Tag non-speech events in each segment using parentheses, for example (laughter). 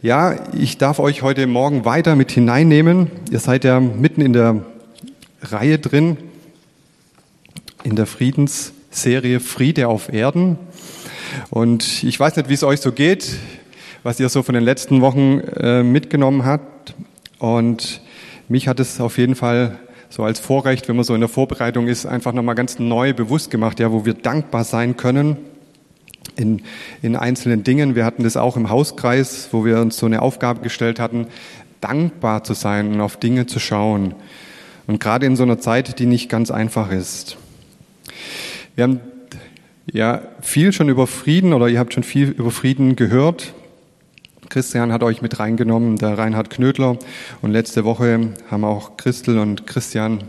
Ja, ich darf euch heute Morgen weiter mit hineinnehmen. Ihr seid ja mitten in der Reihe drin, in der Friedensserie Friede auf Erden. Und ich weiß nicht, wie es euch so geht, was ihr so von den letzten Wochen äh, mitgenommen habt. Und mich hat es auf jeden Fall so als Vorrecht, wenn man so in der Vorbereitung ist, einfach nochmal ganz neu bewusst gemacht, ja, wo wir dankbar sein können in, in einzelnen Dingen. Wir hatten das auch im Hauskreis, wo wir uns so eine Aufgabe gestellt hatten, dankbar zu sein und auf Dinge zu schauen. Und gerade in so einer Zeit, die nicht ganz einfach ist. Wir haben ja viel schon über Frieden oder ihr habt schon viel über Frieden gehört. Christian hat euch mit reingenommen, der Reinhard Knödler. Und letzte Woche haben auch Christel und Christian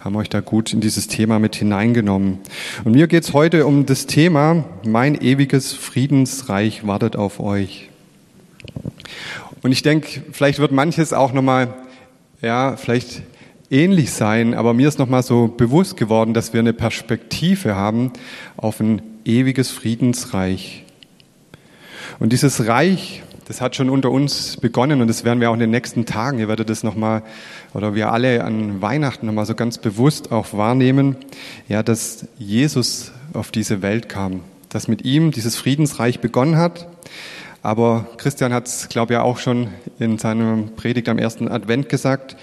haben euch da gut in dieses Thema mit hineingenommen. Und mir geht's heute um das Thema, mein ewiges Friedensreich wartet auf euch. Und ich denke, vielleicht wird manches auch nochmal, ja, vielleicht ähnlich sein, aber mir ist nochmal so bewusst geworden, dass wir eine Perspektive haben auf ein ewiges Friedensreich. Und dieses Reich, das hat schon unter uns begonnen und das werden wir auch in den nächsten Tagen. Ihr werdet das nochmal, oder wir alle an Weihnachten nochmal so ganz bewusst auch wahrnehmen, ja, dass Jesus auf diese Welt kam, dass mit ihm dieses Friedensreich begonnen hat. Aber Christian hat es, glaube ich, auch schon in seinem Predigt am ersten Advent gesagt.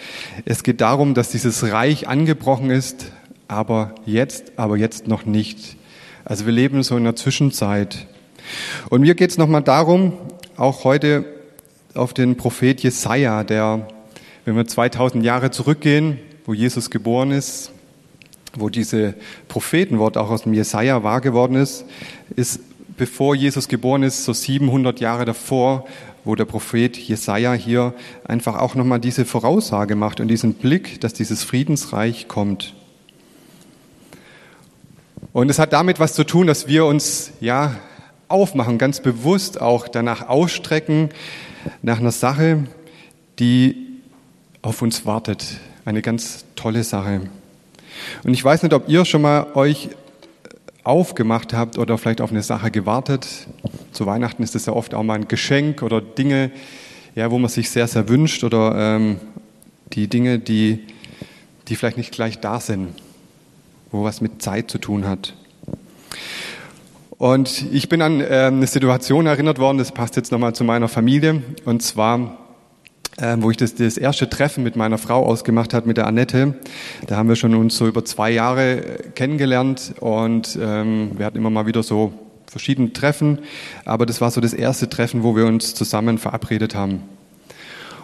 Es geht darum, dass dieses Reich angebrochen ist, aber jetzt, aber jetzt noch nicht. Also wir leben so in der Zwischenzeit. Und mir geht es nochmal darum, auch heute auf den Prophet Jesaja, der, wenn wir 2000 Jahre zurückgehen, wo Jesus geboren ist, wo diese Prophetenwort auch aus dem Jesaja wahr geworden ist, ist, bevor Jesus geboren ist, so 700 Jahre davor, wo der Prophet Jesaja hier einfach auch nochmal diese Voraussage macht und diesen Blick, dass dieses Friedensreich kommt. Und es hat damit was zu tun, dass wir uns, ja, aufmachen, ganz bewusst auch danach ausstrecken, nach einer Sache, die auf uns wartet. Eine ganz tolle Sache. Und ich weiß nicht, ob ihr schon mal euch aufgemacht habt oder vielleicht auf eine Sache gewartet. Zu Weihnachten ist das ja oft auch mal ein Geschenk oder Dinge, ja, wo man sich sehr, sehr wünscht oder ähm, die Dinge, die, die vielleicht nicht gleich da sind, wo was mit Zeit zu tun hat. Und ich bin an äh, eine Situation erinnert worden, das passt jetzt nochmal zu meiner Familie, und zwar, äh, wo ich das, das erste Treffen mit meiner Frau ausgemacht hat, mit der Annette. Da haben wir schon uns so über zwei Jahre äh, kennengelernt und ähm, wir hatten immer mal wieder so verschiedene Treffen, aber das war so das erste Treffen, wo wir uns zusammen verabredet haben.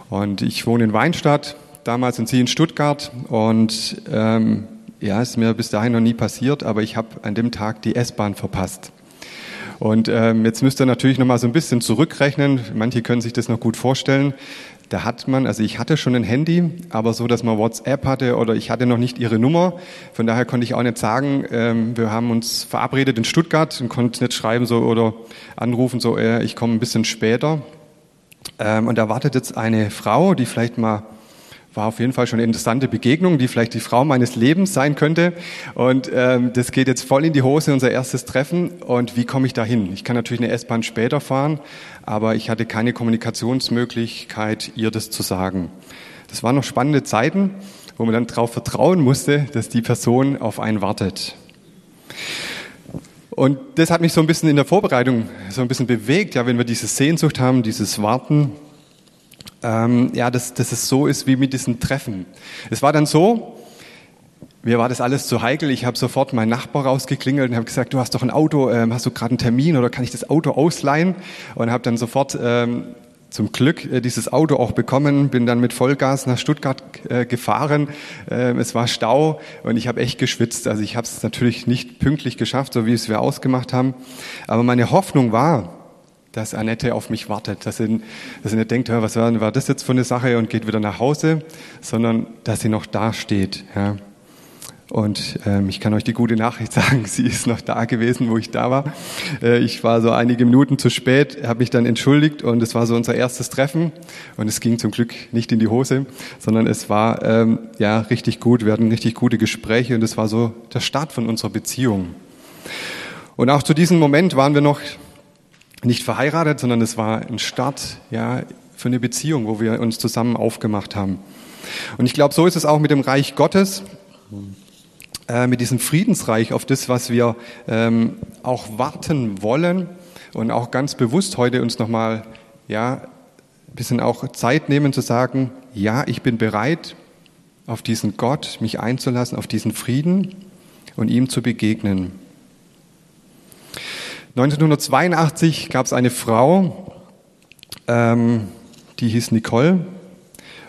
Und ich wohne in Weinstadt, damals und sie in Stuttgart und ähm, ja, ist mir bis dahin noch nie passiert, aber ich habe an dem Tag die S-Bahn verpasst. Und ähm, jetzt müsst ihr natürlich noch mal so ein bisschen zurückrechnen. Manche können sich das noch gut vorstellen. Da hat man, also ich hatte schon ein Handy, aber so, dass man WhatsApp hatte oder ich hatte noch nicht ihre Nummer. Von daher konnte ich auch nicht sagen, ähm, wir haben uns verabredet in Stuttgart und konnte nicht schreiben so oder anrufen so, äh, ich komme ein bisschen später. Ähm, und da wartet jetzt eine Frau, die vielleicht mal war auf jeden Fall schon eine interessante Begegnung, die vielleicht die Frau meines Lebens sein könnte. Und ähm, das geht jetzt voll in die Hose, unser erstes Treffen. Und wie komme ich da hin? Ich kann natürlich eine S-Bahn später fahren, aber ich hatte keine Kommunikationsmöglichkeit, ihr das zu sagen. Das waren noch spannende Zeiten, wo man dann darauf vertrauen musste, dass die Person auf einen wartet. Und das hat mich so ein bisschen in der Vorbereitung so ein bisschen bewegt, ja, wenn wir diese Sehnsucht haben, dieses Warten, ähm, ja, dass, dass es so ist wie mit diesen Treffen. Es war dann so, mir war das alles zu heikel. Ich habe sofort meinen Nachbar rausgeklingelt und habe gesagt, du hast doch ein Auto, ähm, hast du gerade einen Termin oder kann ich das Auto ausleihen? Und habe dann sofort ähm, zum Glück äh, dieses Auto auch bekommen, bin dann mit Vollgas nach Stuttgart äh, gefahren. Ähm, es war Stau und ich habe echt geschwitzt. Also ich habe es natürlich nicht pünktlich geschafft, so wie es wir ausgemacht haben. Aber meine Hoffnung war, dass Annette auf mich wartet, dass sie, dass sie nicht denkt, was war, war das jetzt für eine Sache und geht wieder nach Hause, sondern dass sie noch da steht. Ja. Und ähm, ich kann euch die gute Nachricht (laughs) sagen, sie ist noch da gewesen, wo ich da war. Äh, ich war so einige Minuten zu spät, habe mich dann entschuldigt und es war so unser erstes Treffen und es ging zum Glück nicht in die Hose, sondern es war ähm, ja richtig gut. Wir hatten richtig gute Gespräche und es war so der Start von unserer Beziehung. Und auch zu diesem Moment waren wir noch nicht verheiratet, sondern es war ein Start ja, für eine Beziehung, wo wir uns zusammen aufgemacht haben. Und ich glaube, so ist es auch mit dem Reich Gottes, äh, mit diesem Friedensreich, auf das, was wir ähm, auch warten wollen und auch ganz bewusst heute uns nochmal ja, ein bisschen auch Zeit nehmen zu sagen, ja, ich bin bereit, auf diesen Gott mich einzulassen, auf diesen Frieden und ihm zu begegnen. 1982 gab es eine Frau, ähm, die hieß Nicole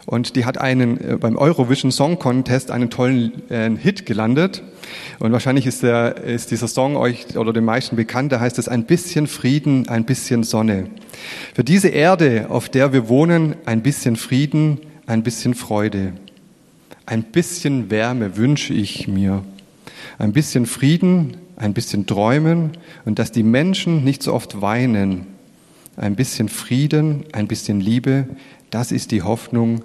und die hat einen äh, beim Eurovision Song Contest einen tollen äh, Hit gelandet. Und wahrscheinlich ist, der, ist dieser Song euch oder den meisten bekannt. Da heißt es ein bisschen Frieden, ein bisschen Sonne. Für diese Erde, auf der wir wohnen, ein bisschen Frieden, ein bisschen Freude. Ein bisschen Wärme wünsche ich mir. Ein bisschen Frieden, ein bisschen träumen und dass die Menschen nicht so oft weinen. Ein bisschen Frieden, ein bisschen Liebe, das ist die Hoffnung,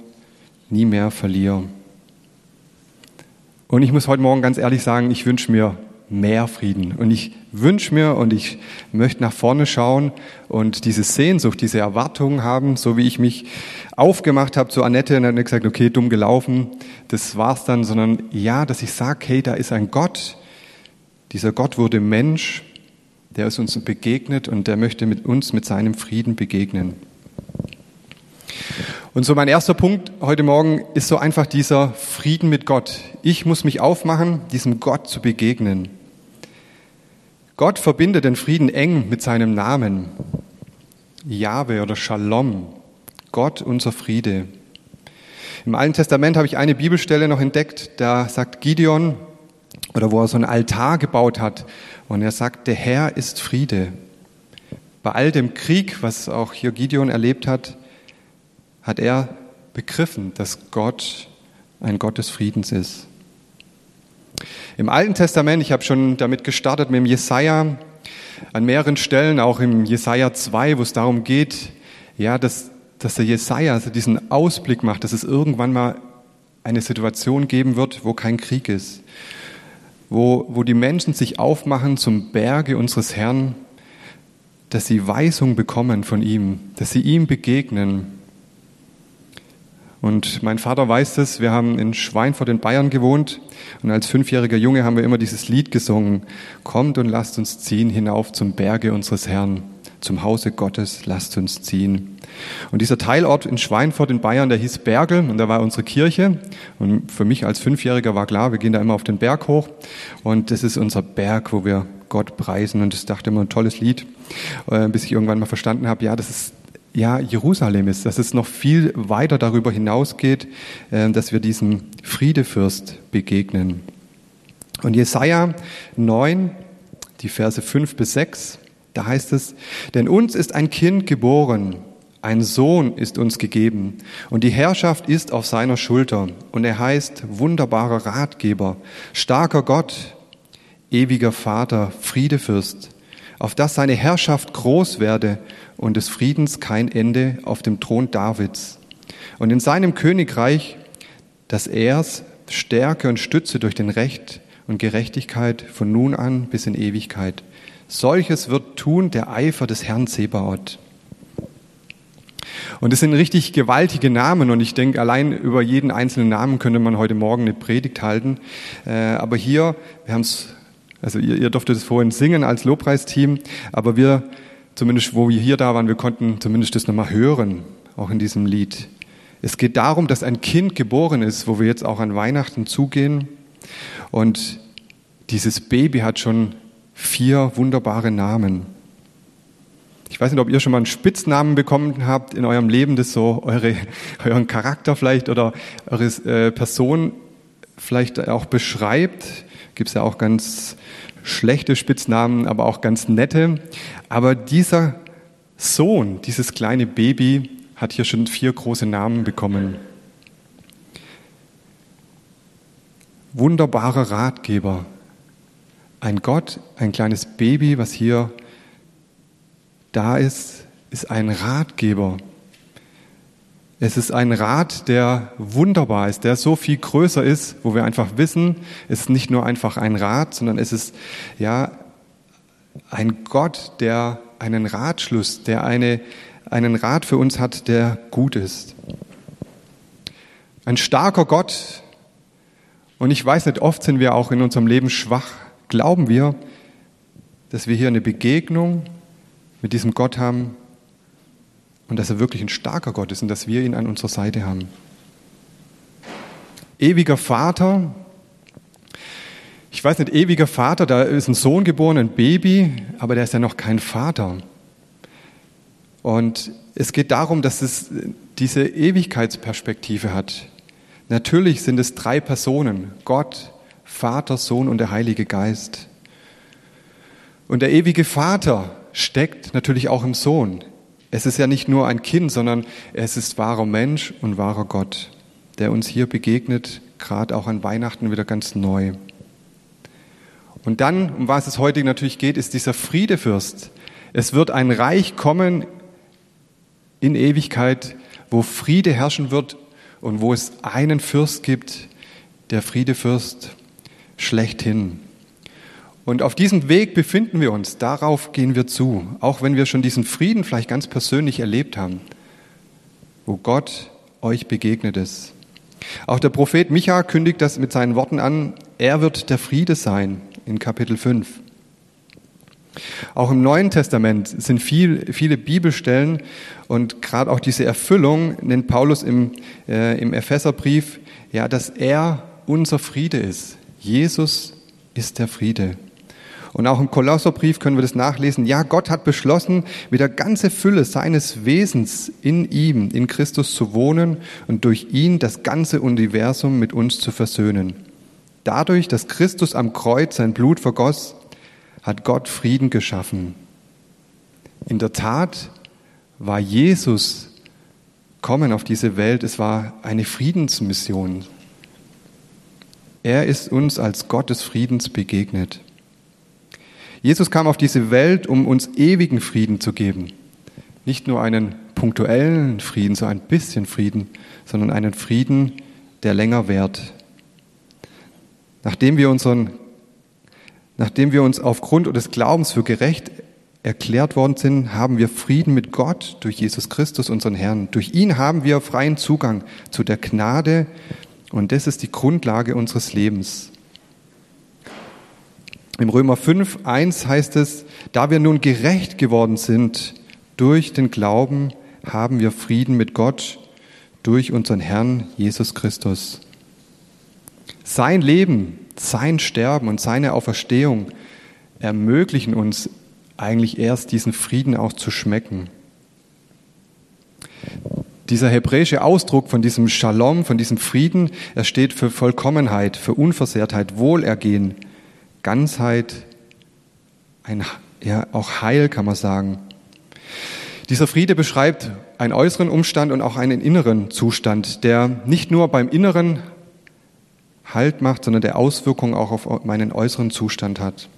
nie mehr verlieren. Und ich muss heute Morgen ganz ehrlich sagen, ich wünsche mir mehr Frieden. Und ich wünsche mir und ich möchte nach vorne schauen und diese Sehnsucht, diese Erwartungen haben, so wie ich mich aufgemacht habe zu Annette und dann gesagt, okay, dumm gelaufen, das war's dann, sondern ja, dass ich sage, hey, da ist ein Gott, dieser Gott wurde Mensch, der ist uns begegnet und der möchte mit uns mit seinem Frieden begegnen. Und so mein erster Punkt heute Morgen ist so einfach dieser Frieden mit Gott. Ich muss mich aufmachen, diesem Gott zu begegnen. Gott verbindet den Frieden eng mit seinem Namen. Jahwe oder Shalom. Gott unser Friede. Im Alten Testament habe ich eine Bibelstelle noch entdeckt, da sagt Gideon, oder wo er so einen Altar gebaut hat. Und er sagt, der Herr ist Friede. Bei all dem Krieg, was auch hier Gideon erlebt hat, hat er begriffen, dass Gott ein Gott des Friedens ist. Im Alten Testament, ich habe schon damit gestartet mit dem Jesaja, an mehreren Stellen, auch im Jesaja 2, wo es darum geht, ja, dass, dass der Jesaja diesen Ausblick macht, dass es irgendwann mal eine Situation geben wird, wo kein Krieg ist wo, wo die Menschen sich aufmachen zum Berge unseres Herrn, dass sie Weisung bekommen von ihm, dass sie ihm begegnen. Und mein Vater weiß das, wir haben in Schweinfurt in Bayern gewohnt und als fünfjähriger Junge haben wir immer dieses Lied gesungen, kommt und lasst uns ziehen hinauf zum Berge unseres Herrn, zum Hause Gottes, lasst uns ziehen. Und dieser Teilort in Schweinfurt in Bayern, der hieß Bergel und da war unsere Kirche. Und für mich als Fünfjähriger war klar, wir gehen da immer auf den Berg hoch. Und das ist unser Berg, wo wir Gott preisen. Und ich dachte immer ein tolles Lied, äh, bis ich irgendwann mal verstanden habe, ja, das ist ja, Jerusalem ist, dass es noch viel weiter darüber hinausgeht, äh, dass wir diesem Friedefürst begegnen. Und Jesaja 9, die Verse 5 bis 6, da heißt es, denn uns ist ein Kind geboren, ein Sohn ist uns gegeben und die Herrschaft ist auf seiner Schulter und er heißt wunderbarer Ratgeber, starker Gott, ewiger Vater, Friedefürst, auf dass seine Herrschaft groß werde und des Friedens kein Ende auf dem Thron Davids. Und in seinem Königreich, dass er's Stärke und Stütze durch den Recht und Gerechtigkeit von nun an bis in Ewigkeit. Solches wird tun der Eifer des Herrn Zebaoth. Und es sind richtig gewaltige Namen und ich denke, allein über jeden einzelnen Namen könnte man heute Morgen eine Predigt halten. Äh, aber hier, wir haben es, also ihr, ihr durftet es vorhin singen als Lobpreisteam, aber wir, zumindest wo wir hier da waren, wir konnten zumindest das nochmal hören, auch in diesem Lied. Es geht darum, dass ein Kind geboren ist, wo wir jetzt auch an Weihnachten zugehen. Und dieses Baby hat schon vier wunderbare Namen. Ich weiß nicht, ob ihr schon mal einen Spitznamen bekommen habt in eurem Leben, das so eure, (laughs) euren Charakter vielleicht oder eure äh, Person vielleicht auch beschreibt. Gibt es ja auch ganz schlechte Spitznamen, aber auch ganz nette. Aber dieser Sohn, dieses kleine Baby, hat hier schon vier große Namen bekommen. Wunderbarer Ratgeber. Ein Gott, ein kleines Baby, was hier da ist, ist ein Ratgeber. Es ist ein Rat, der wunderbar ist, der so viel größer ist, wo wir einfach wissen, es ist nicht nur einfach ein Rat, sondern es ist ja ein Gott, der einen Ratschluss, der eine, einen Rat für uns hat, der gut ist. Ein starker Gott. Und ich weiß nicht, oft sind wir auch in unserem Leben schwach. Glauben wir, dass wir hier eine Begegnung mit diesem Gott haben und dass er wirklich ein starker Gott ist und dass wir ihn an unserer Seite haben. Ewiger Vater, ich weiß nicht, ewiger Vater, da ist ein Sohn geboren, ein Baby, aber der ist ja noch kein Vater. Und es geht darum, dass es diese Ewigkeitsperspektive hat. Natürlich sind es drei Personen, Gott, Vater, Sohn und der Heilige Geist. Und der ewige Vater steckt natürlich auch im Sohn. Es ist ja nicht nur ein Kind, sondern es ist wahrer Mensch und wahrer Gott, der uns hier begegnet, gerade auch an Weihnachten wieder ganz neu. Und dann, um was es heute natürlich geht, ist dieser Friedefürst. Es wird ein Reich kommen in Ewigkeit, wo Friede herrschen wird und wo es einen Fürst gibt, der Friedefürst schlechthin. Und auf diesem Weg befinden wir uns, darauf gehen wir zu, auch wenn wir schon diesen Frieden vielleicht ganz persönlich erlebt haben, wo Gott euch begegnet ist. Auch der Prophet Micha kündigt das mit seinen Worten an, er wird der Friede sein in Kapitel 5. Auch im Neuen Testament sind viel, viele Bibelstellen und gerade auch diese Erfüllung nennt Paulus im, äh, im Epheserbrief, ja, dass er unser Friede ist. Jesus ist der Friede. Und auch im Kolosserbrief können wir das nachlesen. Ja, Gott hat beschlossen, mit der ganzen Fülle seines Wesens in ihm, in Christus zu wohnen und durch ihn das ganze Universum mit uns zu versöhnen. Dadurch, dass Christus am Kreuz sein Blut vergoss, hat Gott Frieden geschaffen. In der Tat war Jesus kommen auf diese Welt, es war eine Friedensmission. Er ist uns als Gott des Friedens begegnet. Jesus kam auf diese Welt, um uns ewigen Frieden zu geben. Nicht nur einen punktuellen Frieden, so ein bisschen Frieden, sondern einen Frieden, der länger währt. Nachdem wir, unseren, nachdem wir uns aufgrund des Glaubens für gerecht erklärt worden sind, haben wir Frieden mit Gott durch Jesus Christus, unseren Herrn. Durch ihn haben wir freien Zugang zu der Gnade und das ist die Grundlage unseres Lebens. Im Römer 5, 1 heißt es, da wir nun gerecht geworden sind durch den Glauben, haben wir Frieden mit Gott durch unseren Herrn Jesus Christus. Sein Leben, sein Sterben und seine Auferstehung ermöglichen uns eigentlich erst diesen Frieden auch zu schmecken. Dieser hebräische Ausdruck von diesem Shalom, von diesem Frieden, er steht für Vollkommenheit, für Unversehrtheit, Wohlergehen, Ganzheit, ein, ja, auch Heil kann man sagen. Dieser Friede beschreibt einen äußeren Umstand und auch einen inneren Zustand, der nicht nur beim Inneren Halt macht, sondern der Auswirkungen auch auf meinen äußeren Zustand hat.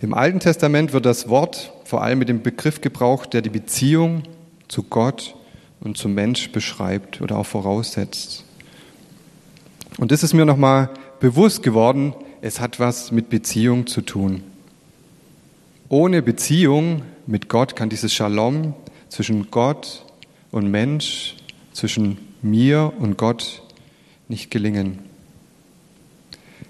Im Alten Testament wird das Wort vor allem mit dem Begriff gebraucht, der die Beziehung zu Gott und zum Mensch beschreibt oder auch voraussetzt. Und das ist mir nochmal bewusst geworden, es hat was mit Beziehung zu tun. Ohne Beziehung mit Gott kann dieses Shalom zwischen Gott und Mensch, zwischen mir und Gott nicht gelingen.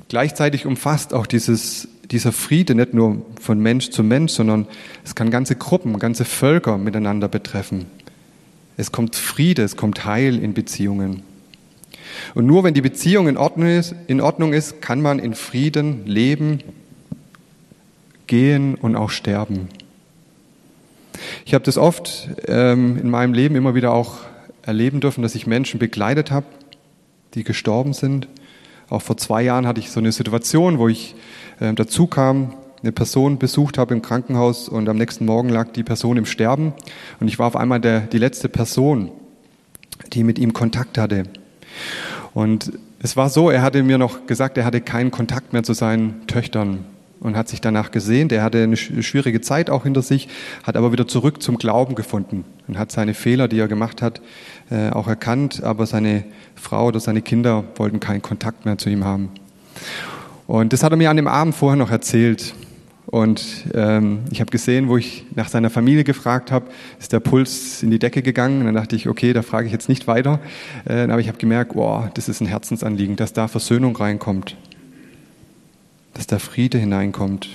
Gleichzeitig umfasst auch dieses, dieser Friede nicht nur von Mensch zu Mensch, sondern es kann ganze Gruppen, ganze Völker miteinander betreffen. Es kommt Friede, es kommt Heil in Beziehungen. Und nur wenn die Beziehung in Ordnung ist, in Ordnung ist kann man in Frieden leben, gehen und auch sterben. Ich habe das oft ähm, in meinem Leben immer wieder auch erleben dürfen, dass ich Menschen begleitet habe, die gestorben sind. Auch vor zwei Jahren hatte ich so eine Situation, wo ich äh, dazu kam, eine Person besucht habe im Krankenhaus und am nächsten Morgen lag die Person im Sterben und ich war auf einmal der, die letzte Person, die mit ihm Kontakt hatte. Und es war so, er hatte mir noch gesagt, er hatte keinen Kontakt mehr zu seinen Töchtern und hat sich danach gesehnt. Er hatte eine schwierige Zeit auch hinter sich, hat aber wieder zurück zum Glauben gefunden und hat seine Fehler, die er gemacht hat, äh, auch erkannt. Aber seine Frau oder seine Kinder wollten keinen Kontakt mehr zu ihm haben. Und das hat er mir an dem Abend vorher noch erzählt. Und ähm, ich habe gesehen, wo ich nach seiner Familie gefragt habe, ist der Puls in die Decke gegangen. Und dann dachte ich, okay, da frage ich jetzt nicht weiter. Äh, aber ich habe gemerkt, wow, das ist ein Herzensanliegen, dass da Versöhnung reinkommt, dass da Friede hineinkommt.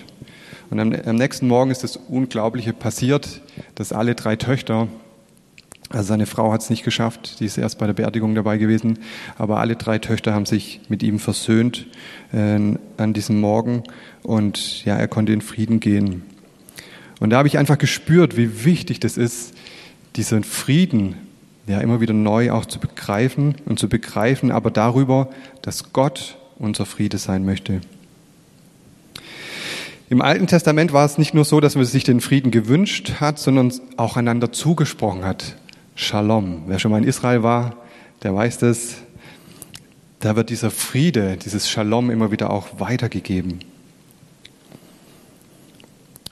Und am, am nächsten Morgen ist das Unglaubliche passiert, dass alle drei Töchter also seine Frau hat es nicht geschafft, die ist erst bei der Beerdigung dabei gewesen, aber alle drei Töchter haben sich mit ihm versöhnt äh, an diesem Morgen und ja, er konnte in Frieden gehen. Und da habe ich einfach gespürt, wie wichtig das ist, diesen Frieden ja immer wieder neu auch zu begreifen und zu begreifen, aber darüber, dass Gott unser Friede sein möchte. Im Alten Testament war es nicht nur so, dass man sich den Frieden gewünscht hat, sondern auch einander zugesprochen hat. Shalom. Wer schon mal in Israel war, der weiß das. Da wird dieser Friede, dieses Shalom immer wieder auch weitergegeben.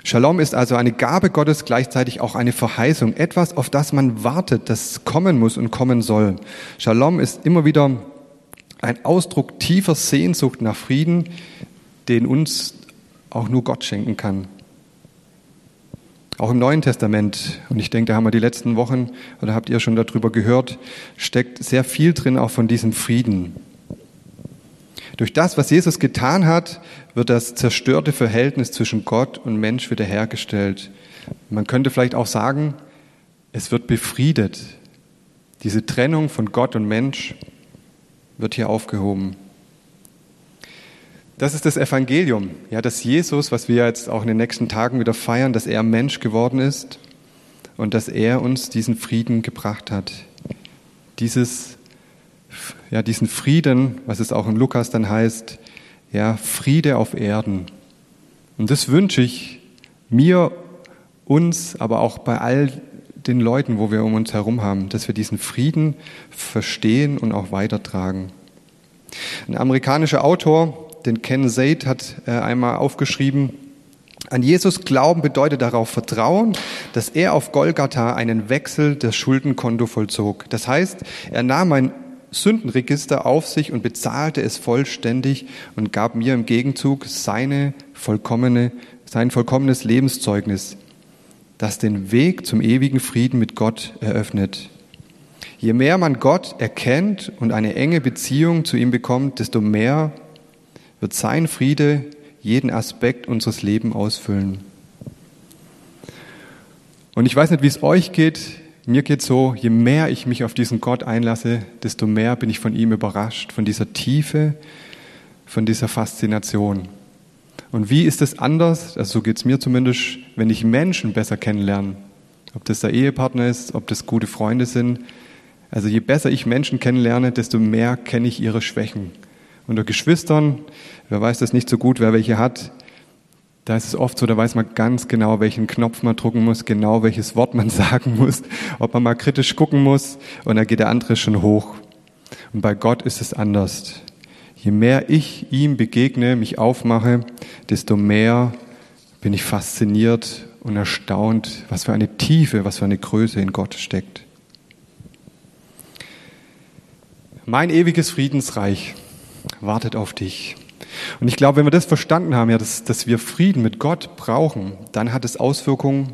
Shalom ist also eine Gabe Gottes, gleichzeitig auch eine Verheißung, etwas, auf das man wartet, das kommen muss und kommen soll. Shalom ist immer wieder ein Ausdruck tiefer Sehnsucht nach Frieden, den uns auch nur Gott schenken kann. Auch im Neuen Testament, und ich denke, da haben wir die letzten Wochen, oder habt ihr schon darüber gehört, steckt sehr viel drin auch von diesem Frieden. Durch das, was Jesus getan hat, wird das zerstörte Verhältnis zwischen Gott und Mensch wiederhergestellt. Man könnte vielleicht auch sagen, es wird befriedet. Diese Trennung von Gott und Mensch wird hier aufgehoben. Das ist das Evangelium, ja, dass Jesus, was wir jetzt auch in den nächsten Tagen wieder feiern, dass er Mensch geworden ist und dass er uns diesen Frieden gebracht hat. Dieses, ja, diesen Frieden, was es auch im Lukas dann heißt, ja, Friede auf Erden. Und das wünsche ich mir, uns, aber auch bei all den Leuten, wo wir um uns herum haben, dass wir diesen Frieden verstehen und auch weitertragen. Ein amerikanischer Autor, den Ken Zaid hat äh, einmal aufgeschrieben, an Jesus glauben bedeutet darauf vertrauen, dass er auf Golgatha einen Wechsel des Schuldenkonto vollzog. Das heißt, er nahm ein Sündenregister auf sich und bezahlte es vollständig und gab mir im Gegenzug seine vollkommene, sein vollkommenes Lebenszeugnis, das den Weg zum ewigen Frieden mit Gott eröffnet. Je mehr man Gott erkennt und eine enge Beziehung zu ihm bekommt, desto mehr wird sein Friede jeden Aspekt unseres Lebens ausfüllen. Und ich weiß nicht, wie es euch geht. Mir geht so, je mehr ich mich auf diesen Gott einlasse, desto mehr bin ich von ihm überrascht, von dieser Tiefe, von dieser Faszination. Und wie ist es anders, also so geht es mir zumindest, wenn ich Menschen besser kennenlerne? Ob das der Ehepartner ist, ob das gute Freunde sind. Also je besser ich Menschen kennenlerne, desto mehr kenne ich ihre Schwächen unter Geschwistern, wer weiß das nicht so gut, wer welche hat, da ist es oft so, da weiß man ganz genau, welchen Knopf man drücken muss, genau welches Wort man (laughs) sagen muss, ob man mal kritisch gucken muss und da geht der andere schon hoch. Und bei Gott ist es anders. Je mehr ich ihm begegne, mich aufmache, desto mehr bin ich fasziniert und erstaunt, was für eine Tiefe, was für eine Größe in Gott steckt. Mein ewiges Friedensreich wartet auf dich. Und ich glaube, wenn wir das verstanden haben, ja, dass, dass wir Frieden mit Gott brauchen, dann hat es Auswirkungen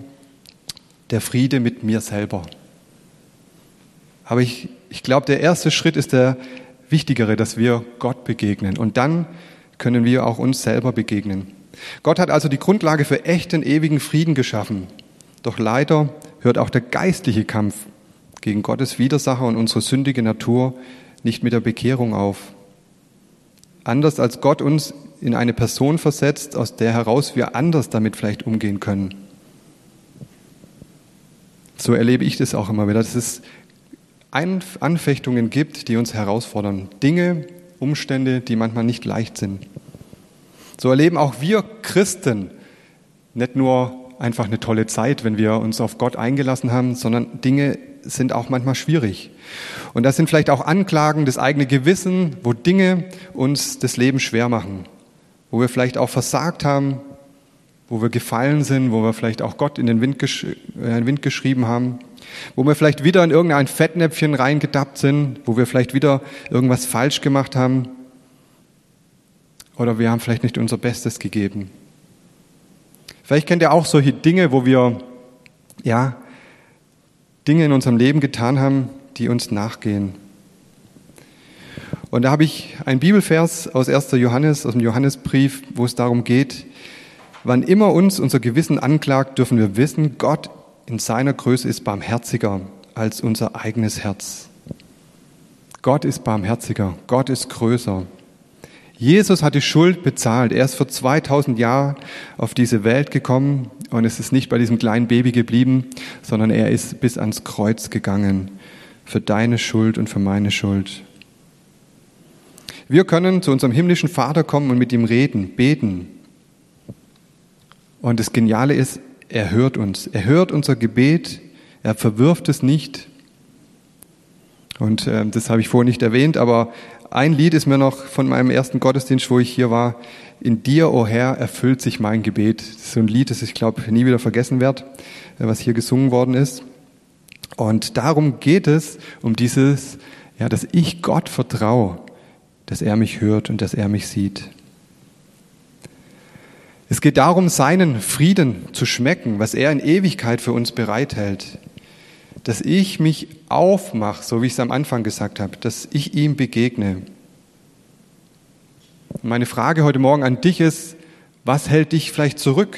der Friede mit mir selber. Aber ich, ich glaube, der erste Schritt ist der wichtigere, dass wir Gott begegnen. Und dann können wir auch uns selber begegnen. Gott hat also die Grundlage für echten, ewigen Frieden geschaffen. Doch leider hört auch der geistliche Kampf gegen Gottes Widersacher und unsere sündige Natur nicht mit der Bekehrung auf anders als Gott uns in eine Person versetzt, aus der heraus wir anders damit vielleicht umgehen können. So erlebe ich das auch immer wieder, dass es Anfechtungen gibt, die uns herausfordern. Dinge, Umstände, die manchmal nicht leicht sind. So erleben auch wir Christen nicht nur einfach eine tolle Zeit, wenn wir uns auf Gott eingelassen haben, sondern Dinge sind auch manchmal schwierig. Und das sind vielleicht auch Anklagen, das eigene Gewissen, wo Dinge uns das Leben schwer machen, wo wir vielleicht auch versagt haben, wo wir gefallen sind, wo wir vielleicht auch Gott in den Wind, gesch in den Wind geschrieben haben, wo wir vielleicht wieder in irgendein Fettnäpfchen reingedappt sind, wo wir vielleicht wieder irgendwas falsch gemacht haben oder wir haben vielleicht nicht unser Bestes gegeben. Vielleicht kennt ihr auch solche Dinge, wo wir, ja, Dinge in unserem Leben getan haben, die uns nachgehen. Und da habe ich einen Bibelvers aus 1. Johannes, aus dem Johannesbrief, wo es darum geht, wann immer uns unser Gewissen anklagt, dürfen wir wissen, Gott in seiner Größe ist barmherziger als unser eigenes Herz. Gott ist barmherziger, Gott ist größer. Jesus hat die Schuld bezahlt. Er ist vor 2000 Jahren auf diese Welt gekommen und es ist nicht bei diesem kleinen Baby geblieben, sondern er ist bis ans Kreuz gegangen für deine Schuld und für meine Schuld. Wir können zu unserem himmlischen Vater kommen und mit ihm reden, beten. Und das Geniale ist, er hört uns. Er hört unser Gebet. Er verwirft es nicht. Und äh, das habe ich vorhin nicht erwähnt, aber ein Lied ist mir noch von meinem ersten Gottesdienst, wo ich hier war. In dir, o oh Herr, erfüllt sich mein Gebet. Das ist so ein Lied, das ich glaube nie wieder vergessen werde, äh, was hier gesungen worden ist. Und darum geht es, um dieses, ja, dass ich Gott vertraue, dass er mich hört und dass er mich sieht. Es geht darum, seinen Frieden zu schmecken, was er in Ewigkeit für uns bereithält. Dass ich mich aufmache, so wie ich es am Anfang gesagt habe, dass ich ihm begegne. Meine Frage heute Morgen an dich ist, was hält dich vielleicht zurück?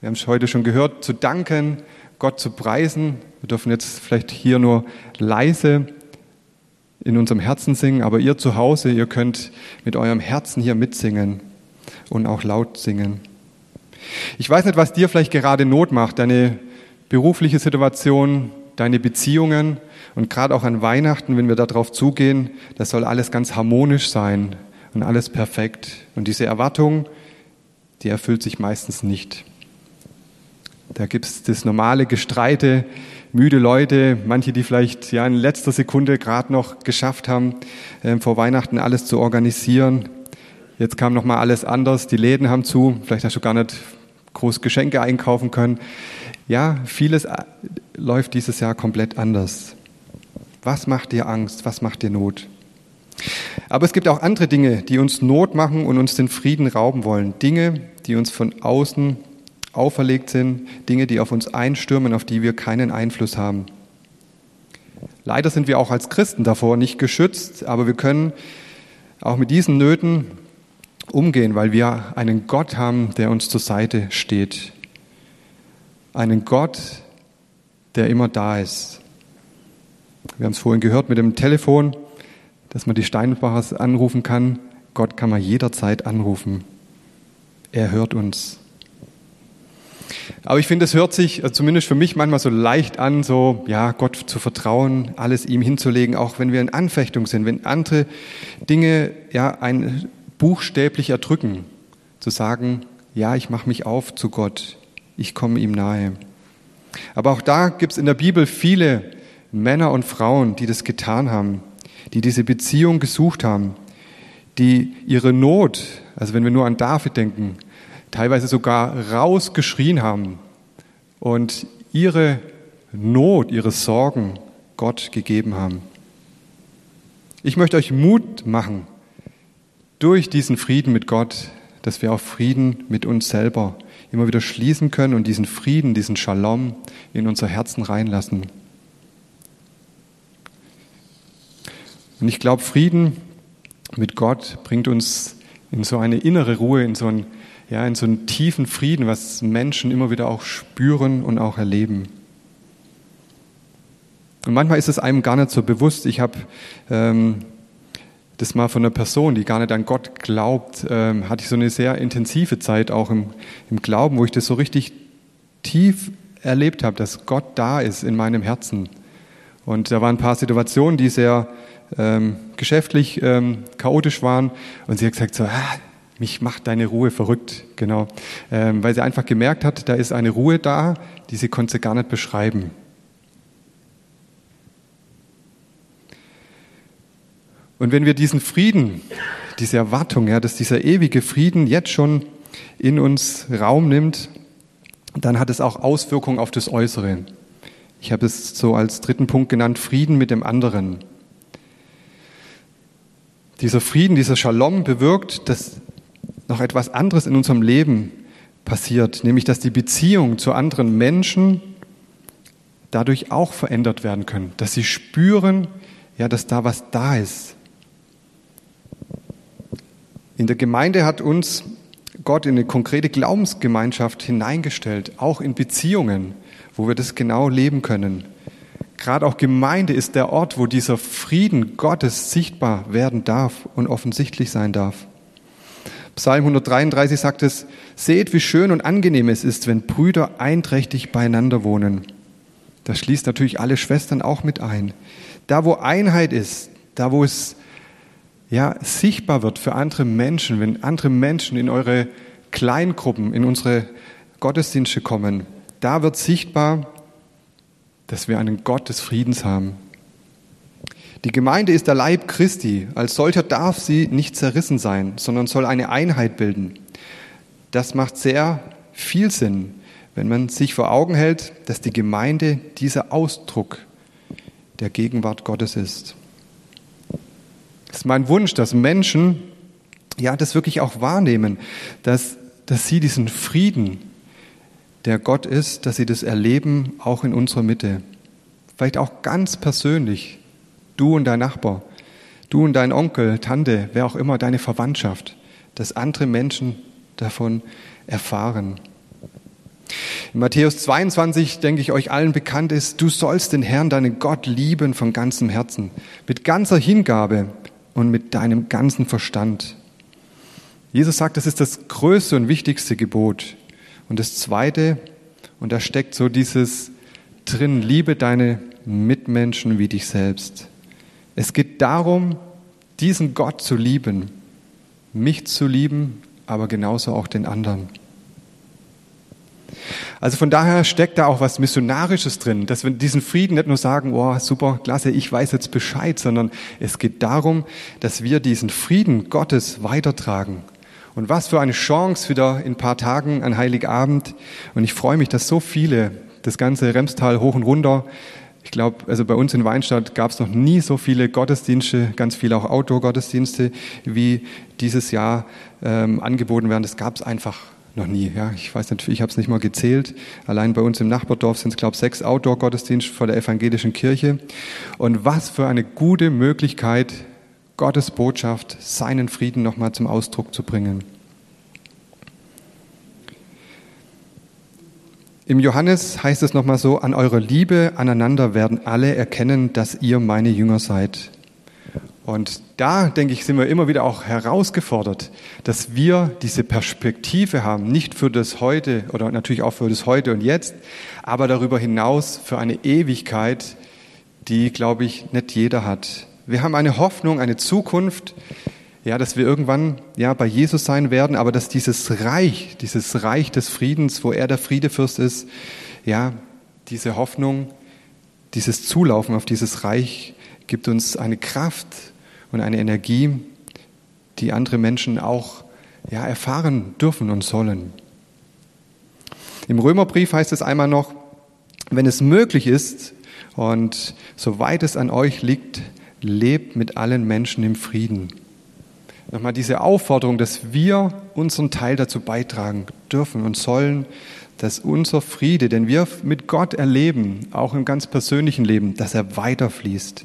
Wir haben es heute schon gehört, zu danken, Gott zu preisen. Wir dürfen jetzt vielleicht hier nur leise in unserem Herzen singen, aber ihr zu Hause, ihr könnt mit eurem Herzen hier mitsingen und auch laut singen. Ich weiß nicht, was dir vielleicht gerade Not macht, deine berufliche Situation, deine Beziehungen und gerade auch an Weihnachten, wenn wir darauf zugehen, das soll alles ganz harmonisch sein und alles perfekt. Und diese Erwartung, die erfüllt sich meistens nicht. Da gibt es das normale Gestreite, müde Leute, manche, die vielleicht ja in letzter Sekunde gerade noch geschafft haben, äh, vor Weihnachten alles zu organisieren. Jetzt kam noch mal alles anders, die Läden haben zu, vielleicht hast du gar nicht groß Geschenke einkaufen können. Ja, vieles äh, läuft dieses Jahr komplett anders. Was macht dir Angst? Was macht dir Not? Aber es gibt auch andere Dinge, die uns Not machen und uns den Frieden rauben wollen. Dinge, die uns von außen auferlegt sind, Dinge, die auf uns einstürmen, auf die wir keinen Einfluss haben. Leider sind wir auch als Christen davor nicht geschützt, aber wir können auch mit diesen Nöten umgehen, weil wir einen Gott haben, der uns zur Seite steht. Einen Gott, der immer da ist. Wir haben es vorhin gehört mit dem Telefon, dass man die Steinbachers anrufen kann. Gott kann man jederzeit anrufen. Er hört uns. Aber ich finde, es hört sich äh, zumindest für mich manchmal so leicht an, so, ja, Gott zu vertrauen, alles ihm hinzulegen, auch wenn wir in Anfechtung sind, wenn andere Dinge, ja, ein buchstäblich erdrücken, zu sagen, ja, ich mache mich auf zu Gott, ich komme ihm nahe. Aber auch da gibt es in der Bibel viele Männer und Frauen, die das getan haben, die diese Beziehung gesucht haben, die ihre Not, also wenn wir nur an David denken, teilweise sogar rausgeschrien haben und ihre Not, ihre Sorgen Gott gegeben haben. Ich möchte euch Mut machen durch diesen Frieden mit Gott, dass wir auch Frieden mit uns selber immer wieder schließen können und diesen Frieden, diesen Shalom in unser Herzen reinlassen. Und ich glaube, Frieden mit Gott bringt uns in so eine innere Ruhe, in so einen ja, in so einen tiefen Frieden, was Menschen immer wieder auch spüren und auch erleben. Und manchmal ist es einem gar nicht so bewusst. Ich habe ähm, das mal von einer Person, die gar nicht an Gott glaubt, ähm, hatte ich so eine sehr intensive Zeit auch im, im Glauben, wo ich das so richtig tief erlebt habe, dass Gott da ist in meinem Herzen. Und da waren ein paar Situationen, die sehr ähm, geschäftlich ähm, chaotisch waren. Und sie hat gesagt so, ah, mich macht deine Ruhe verrückt, genau. Ähm, weil sie einfach gemerkt hat, da ist eine Ruhe da, die sie konnte gar nicht beschreiben. Und wenn wir diesen Frieden, diese Erwartung, ja, dass dieser ewige Frieden jetzt schon in uns Raum nimmt, dann hat es auch Auswirkungen auf das Äußere. Ich habe es so als dritten Punkt genannt, Frieden mit dem anderen. Dieser Frieden, dieser Shalom bewirkt, dass noch etwas anderes in unserem Leben passiert, nämlich dass die Beziehung zu anderen Menschen dadurch auch verändert werden können, dass sie spüren, ja, dass da was da ist. In der Gemeinde hat uns Gott in eine konkrete Glaubensgemeinschaft hineingestellt, auch in Beziehungen, wo wir das genau leben können. Gerade auch Gemeinde ist der Ort, wo dieser Frieden Gottes sichtbar werden darf und offensichtlich sein darf. Psalm 133 sagt es, seht, wie schön und angenehm es ist, wenn Brüder einträchtig beieinander wohnen. Das schließt natürlich alle Schwestern auch mit ein. Da, wo Einheit ist, da, wo es ja, sichtbar wird für andere Menschen, wenn andere Menschen in eure Kleingruppen, in unsere Gottesdienste kommen, da wird sichtbar, dass wir einen Gott des Friedens haben. Die Gemeinde ist der Leib Christi. Als solcher darf sie nicht zerrissen sein, sondern soll eine Einheit bilden. Das macht sehr viel Sinn, wenn man sich vor Augen hält, dass die Gemeinde dieser Ausdruck der Gegenwart Gottes ist. Es ist mein Wunsch, dass Menschen ja das wirklich auch wahrnehmen, dass, dass sie diesen Frieden, der Gott ist, dass sie das erleben, auch in unserer Mitte. Vielleicht auch ganz persönlich, du und dein Nachbar, du und dein Onkel, Tante, wer auch immer, deine Verwandtschaft, dass andere Menschen davon erfahren. In Matthäus 22, denke ich, euch allen bekannt ist, du sollst den Herrn, deinen Gott, lieben von ganzem Herzen, mit ganzer Hingabe und mit deinem ganzen Verstand. Jesus sagt, das ist das größte und wichtigste Gebot. Und das zweite, und da steckt so dieses drin, liebe deine Mitmenschen wie dich selbst. Es geht darum, diesen Gott zu lieben, mich zu lieben, aber genauso auch den anderen. Also von daher steckt da auch was Missionarisches drin, dass wir diesen Frieden nicht nur sagen, oh super, klasse, ich weiß jetzt Bescheid, sondern es geht darum, dass wir diesen Frieden Gottes weitertragen. Und was für eine Chance wieder in ein paar Tagen an Heiligabend. Und ich freue mich, dass so viele das ganze Remstal hoch und runter ich glaube, also bei uns in Weinstadt gab es noch nie so viele Gottesdienste, ganz viele auch Outdoor-Gottesdienste, wie dieses Jahr ähm, angeboten werden. Das gab es einfach noch nie. Ja, ich weiß nicht, ich habe es nicht mal gezählt. Allein bei uns im Nachbardorf sind es, glaube ich, sechs Outdoor-Gottesdienste vor der evangelischen Kirche. Und was für eine gute Möglichkeit, Gottes Botschaft, seinen Frieden nochmal zum Ausdruck zu bringen. Im Johannes heißt es nochmal so, an eurer Liebe aneinander werden alle erkennen, dass ihr meine Jünger seid. Und da, denke ich, sind wir immer wieder auch herausgefordert, dass wir diese Perspektive haben, nicht für das Heute oder natürlich auch für das Heute und Jetzt, aber darüber hinaus für eine Ewigkeit, die, glaube ich, nicht jeder hat. Wir haben eine Hoffnung, eine Zukunft, ja, dass wir irgendwann ja bei Jesus sein werden, aber dass dieses Reich, dieses Reich des Friedens, wo er der Friedefürst ist, ja, diese Hoffnung, dieses Zulaufen auf dieses Reich gibt uns eine Kraft, und eine Energie, die andere Menschen auch ja, erfahren dürfen und sollen. Im Römerbrief heißt es einmal noch, wenn es möglich ist und soweit es an euch liegt, lebt mit allen Menschen im Frieden. Nochmal diese Aufforderung, dass wir unseren Teil dazu beitragen dürfen und sollen, dass unser Friede, den wir mit Gott erleben, auch im ganz persönlichen Leben, dass er weiterfließt.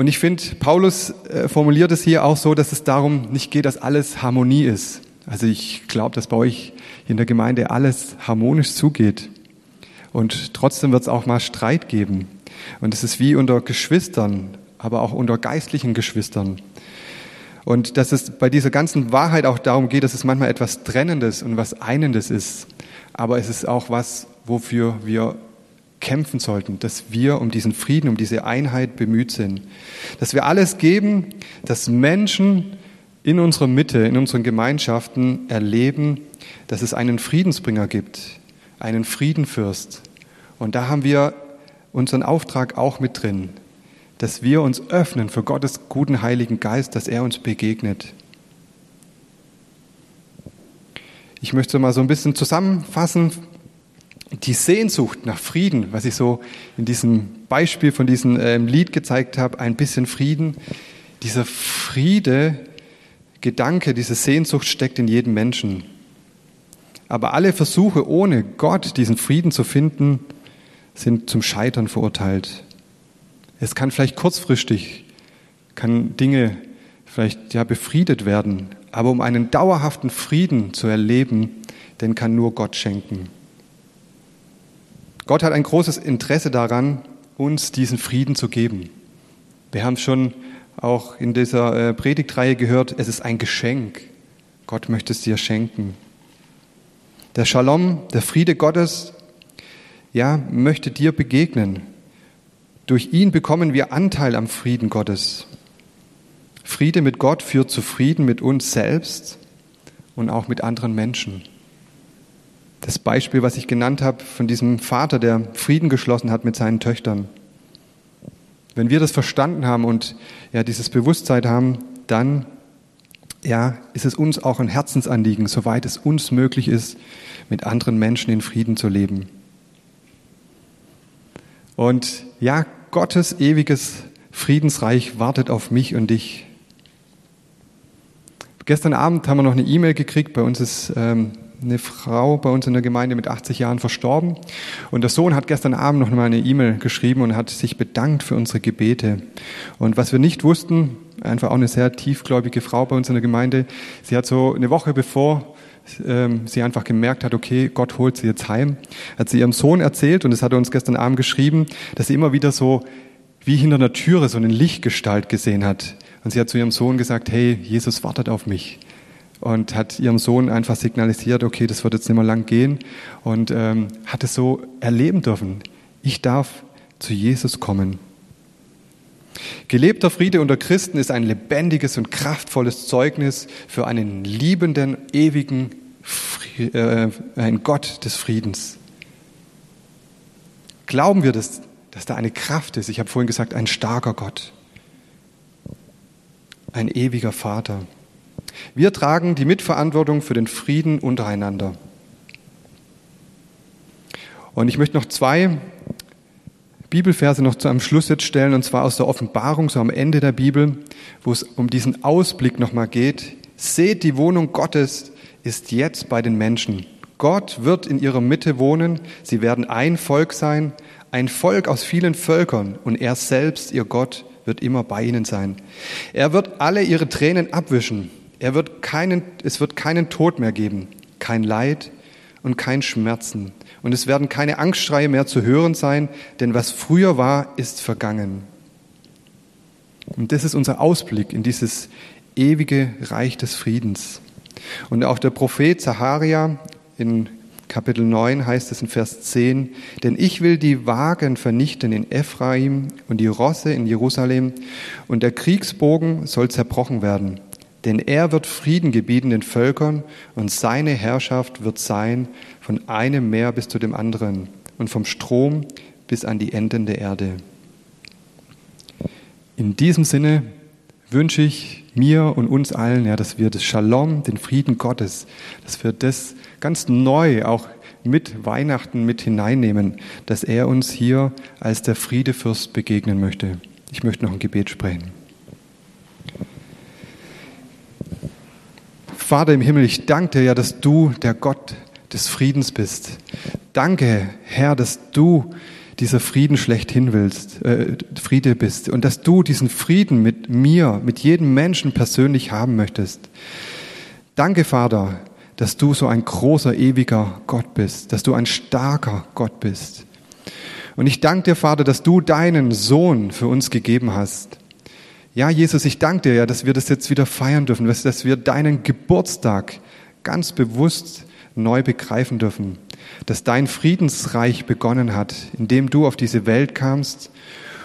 Und ich finde, Paulus äh, formuliert es hier auch so, dass es darum nicht geht, dass alles Harmonie ist. Also ich glaube, dass bei euch in der Gemeinde alles harmonisch zugeht. Und trotzdem wird es auch mal Streit geben. Und es ist wie unter Geschwistern, aber auch unter geistlichen Geschwistern. Und dass es bei dieser ganzen Wahrheit auch darum geht, dass es manchmal etwas Trennendes und was Einendes ist. Aber es ist auch was, wofür wir kämpfen sollten, dass wir um diesen Frieden, um diese Einheit bemüht sind. Dass wir alles geben, dass Menschen in unserer Mitte, in unseren Gemeinschaften erleben, dass es einen Friedensbringer gibt, einen Friedenfürst. Und da haben wir unseren Auftrag auch mit drin, dass wir uns öffnen für Gottes guten Heiligen Geist, dass er uns begegnet. Ich möchte mal so ein bisschen zusammenfassen, die Sehnsucht nach Frieden, was ich so in diesem Beispiel von diesem ähm, Lied gezeigt habe, ein bisschen Frieden, dieser Friede Gedanke, diese Sehnsucht steckt in jedem Menschen. Aber alle Versuche, ohne Gott diesen Frieden zu finden, sind zum Scheitern verurteilt. Es kann vielleicht kurzfristig, kann Dinge vielleicht ja befriedet werden, aber um einen dauerhaften Frieden zu erleben, den kann nur Gott schenken. Gott hat ein großes Interesse daran, uns diesen Frieden zu geben. Wir haben schon auch in dieser äh, Predigtreihe gehört, es ist ein Geschenk. Gott möchte es dir schenken. Der Shalom, der Friede Gottes, ja, möchte dir begegnen. Durch ihn bekommen wir Anteil am Frieden Gottes. Friede mit Gott führt zu Frieden mit uns selbst und auch mit anderen Menschen. Das Beispiel, was ich genannt habe, von diesem Vater, der Frieden geschlossen hat mit seinen Töchtern. Wenn wir das verstanden haben und ja, dieses Bewusstsein haben, dann ja, ist es uns auch ein Herzensanliegen, soweit es uns möglich ist, mit anderen Menschen in Frieden zu leben. Und ja, Gottes ewiges Friedensreich wartet auf mich und dich. Gestern Abend haben wir noch eine E-Mail gekriegt. Bei uns ist ähm, eine Frau bei uns in der Gemeinde mit 80 Jahren verstorben. Und der Sohn hat gestern Abend noch mal eine E-Mail geschrieben und hat sich bedankt für unsere Gebete. Und was wir nicht wussten, einfach auch eine sehr tiefgläubige Frau bei uns in der Gemeinde, sie hat so eine Woche bevor ähm, sie einfach gemerkt hat, okay, Gott holt sie jetzt heim, hat sie ihrem Sohn erzählt und es hat er uns gestern Abend geschrieben, dass sie immer wieder so wie hinter einer Türe so eine Lichtgestalt gesehen hat. Und sie hat zu ihrem Sohn gesagt, hey, Jesus wartet auf mich und hat ihrem Sohn einfach signalisiert, okay, das wird jetzt nicht mehr lang gehen und ähm, hat es so erleben dürfen. Ich darf zu Jesus kommen. Gelebter Friede unter Christen ist ein lebendiges und kraftvolles Zeugnis für einen liebenden, ewigen äh, ein Gott des Friedens. Glauben wir, dass, dass da eine Kraft ist? Ich habe vorhin gesagt, ein starker Gott, ein ewiger Vater. Wir tragen die Mitverantwortung für den Frieden untereinander. Und ich möchte noch zwei Bibelverse noch zu einem Schluss jetzt stellen, und zwar aus der Offenbarung, so am Ende der Bibel, wo es um diesen Ausblick nochmal geht. Seht, die Wohnung Gottes ist jetzt bei den Menschen. Gott wird in ihrer Mitte wohnen. Sie werden ein Volk sein, ein Volk aus vielen Völkern, und er selbst, ihr Gott, wird immer bei ihnen sein. Er wird alle ihre Tränen abwischen. Er wird keinen, es wird keinen Tod mehr geben, kein Leid und kein Schmerzen. Und es werden keine Angstschreie mehr zu hören sein, denn was früher war, ist vergangen. Und das ist unser Ausblick in dieses ewige Reich des Friedens. Und auch der Prophet Zacharia in Kapitel 9 heißt es in Vers 10, denn ich will die Wagen vernichten in Ephraim und die Rosse in Jerusalem und der Kriegsbogen soll zerbrochen werden. Denn er wird Frieden gebieten den Völkern und seine Herrschaft wird sein von einem Meer bis zu dem anderen und vom Strom bis an die Enden der Erde. In diesem Sinne wünsche ich mir und uns allen, ja, dass wir das Shalom, den Frieden Gottes, dass wir das ganz neu auch mit Weihnachten mit hineinnehmen, dass er uns hier als der Friedefürst begegnen möchte. Ich möchte noch ein Gebet sprechen. Vater im Himmel, ich danke dir ja, dass du der Gott des Friedens bist. Danke, Herr, dass du dieser Frieden schlechthin willst, äh, Friede bist und dass du diesen Frieden mit mir, mit jedem Menschen persönlich haben möchtest. Danke, Vater, dass du so ein großer, ewiger Gott bist, dass du ein starker Gott bist. Und ich danke dir, Vater, dass du deinen Sohn für uns gegeben hast. Ja, Jesus, ich danke dir ja, dass wir das jetzt wieder feiern dürfen, dass wir deinen Geburtstag ganz bewusst neu begreifen dürfen, dass dein Friedensreich begonnen hat, indem du auf diese Welt kamst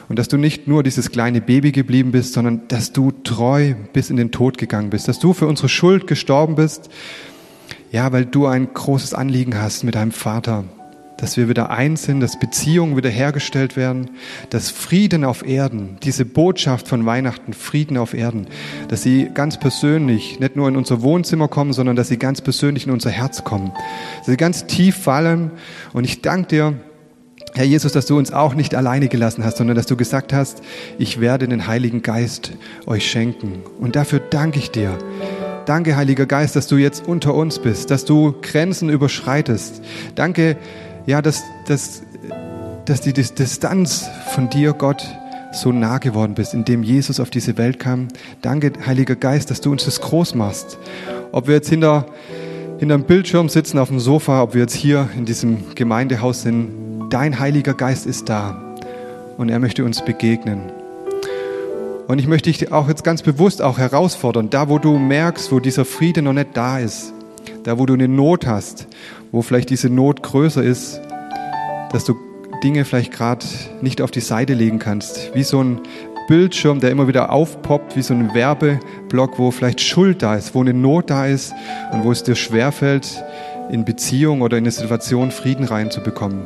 und dass du nicht nur dieses kleine Baby geblieben bist, sondern dass du treu bis in den Tod gegangen bist, dass du für unsere Schuld gestorben bist, ja, weil du ein großes Anliegen hast mit deinem Vater, dass wir wieder eins sind, dass Beziehungen wiederhergestellt werden, dass Frieden auf Erden, diese Botschaft von Weihnachten, Frieden auf Erden, dass sie ganz persönlich nicht nur in unser Wohnzimmer kommen, sondern dass sie ganz persönlich in unser Herz kommen, dass sie ganz tief fallen. Und ich danke dir, Herr Jesus, dass du uns auch nicht alleine gelassen hast, sondern dass du gesagt hast, ich werde den Heiligen Geist euch schenken. Und dafür danke ich dir, Danke, Heiliger Geist, dass du jetzt unter uns bist, dass du Grenzen überschreitest. Danke, ja, dass, dass, dass die Distanz von dir, Gott, so nah geworden bist, indem Jesus auf diese Welt kam. Danke, Heiliger Geist, dass du uns das groß machst. Ob wir jetzt hinter, hinter dem Bildschirm sitzen auf dem Sofa, ob wir jetzt hier in diesem Gemeindehaus sind, dein Heiliger Geist ist da und er möchte uns begegnen. Und ich möchte dich auch jetzt ganz bewusst auch herausfordern, da wo du merkst, wo dieser Friede noch nicht da ist, da wo du eine Not hast, wo vielleicht diese Not größer ist, dass du Dinge vielleicht gerade nicht auf die Seite legen kannst, wie so ein Bildschirm, der immer wieder aufpoppt, wie so ein Werbeblock, wo vielleicht Schuld da ist, wo eine Not da ist und wo es dir schwerfällt, in Beziehung oder in eine Situation Frieden reinzubekommen.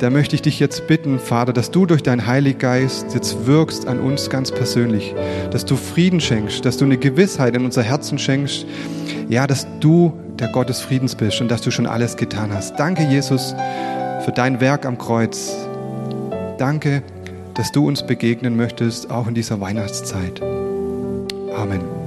Da möchte ich dich jetzt bitten, Vater, dass du durch deinen Heiligen Geist jetzt wirkst an uns ganz persönlich, dass du Frieden schenkst, dass du eine Gewissheit in unser Herzen schenkst, ja, dass du der Gott des Friedens bist und dass du schon alles getan hast. Danke, Jesus, für dein Werk am Kreuz. Danke, dass du uns begegnen möchtest, auch in dieser Weihnachtszeit. Amen.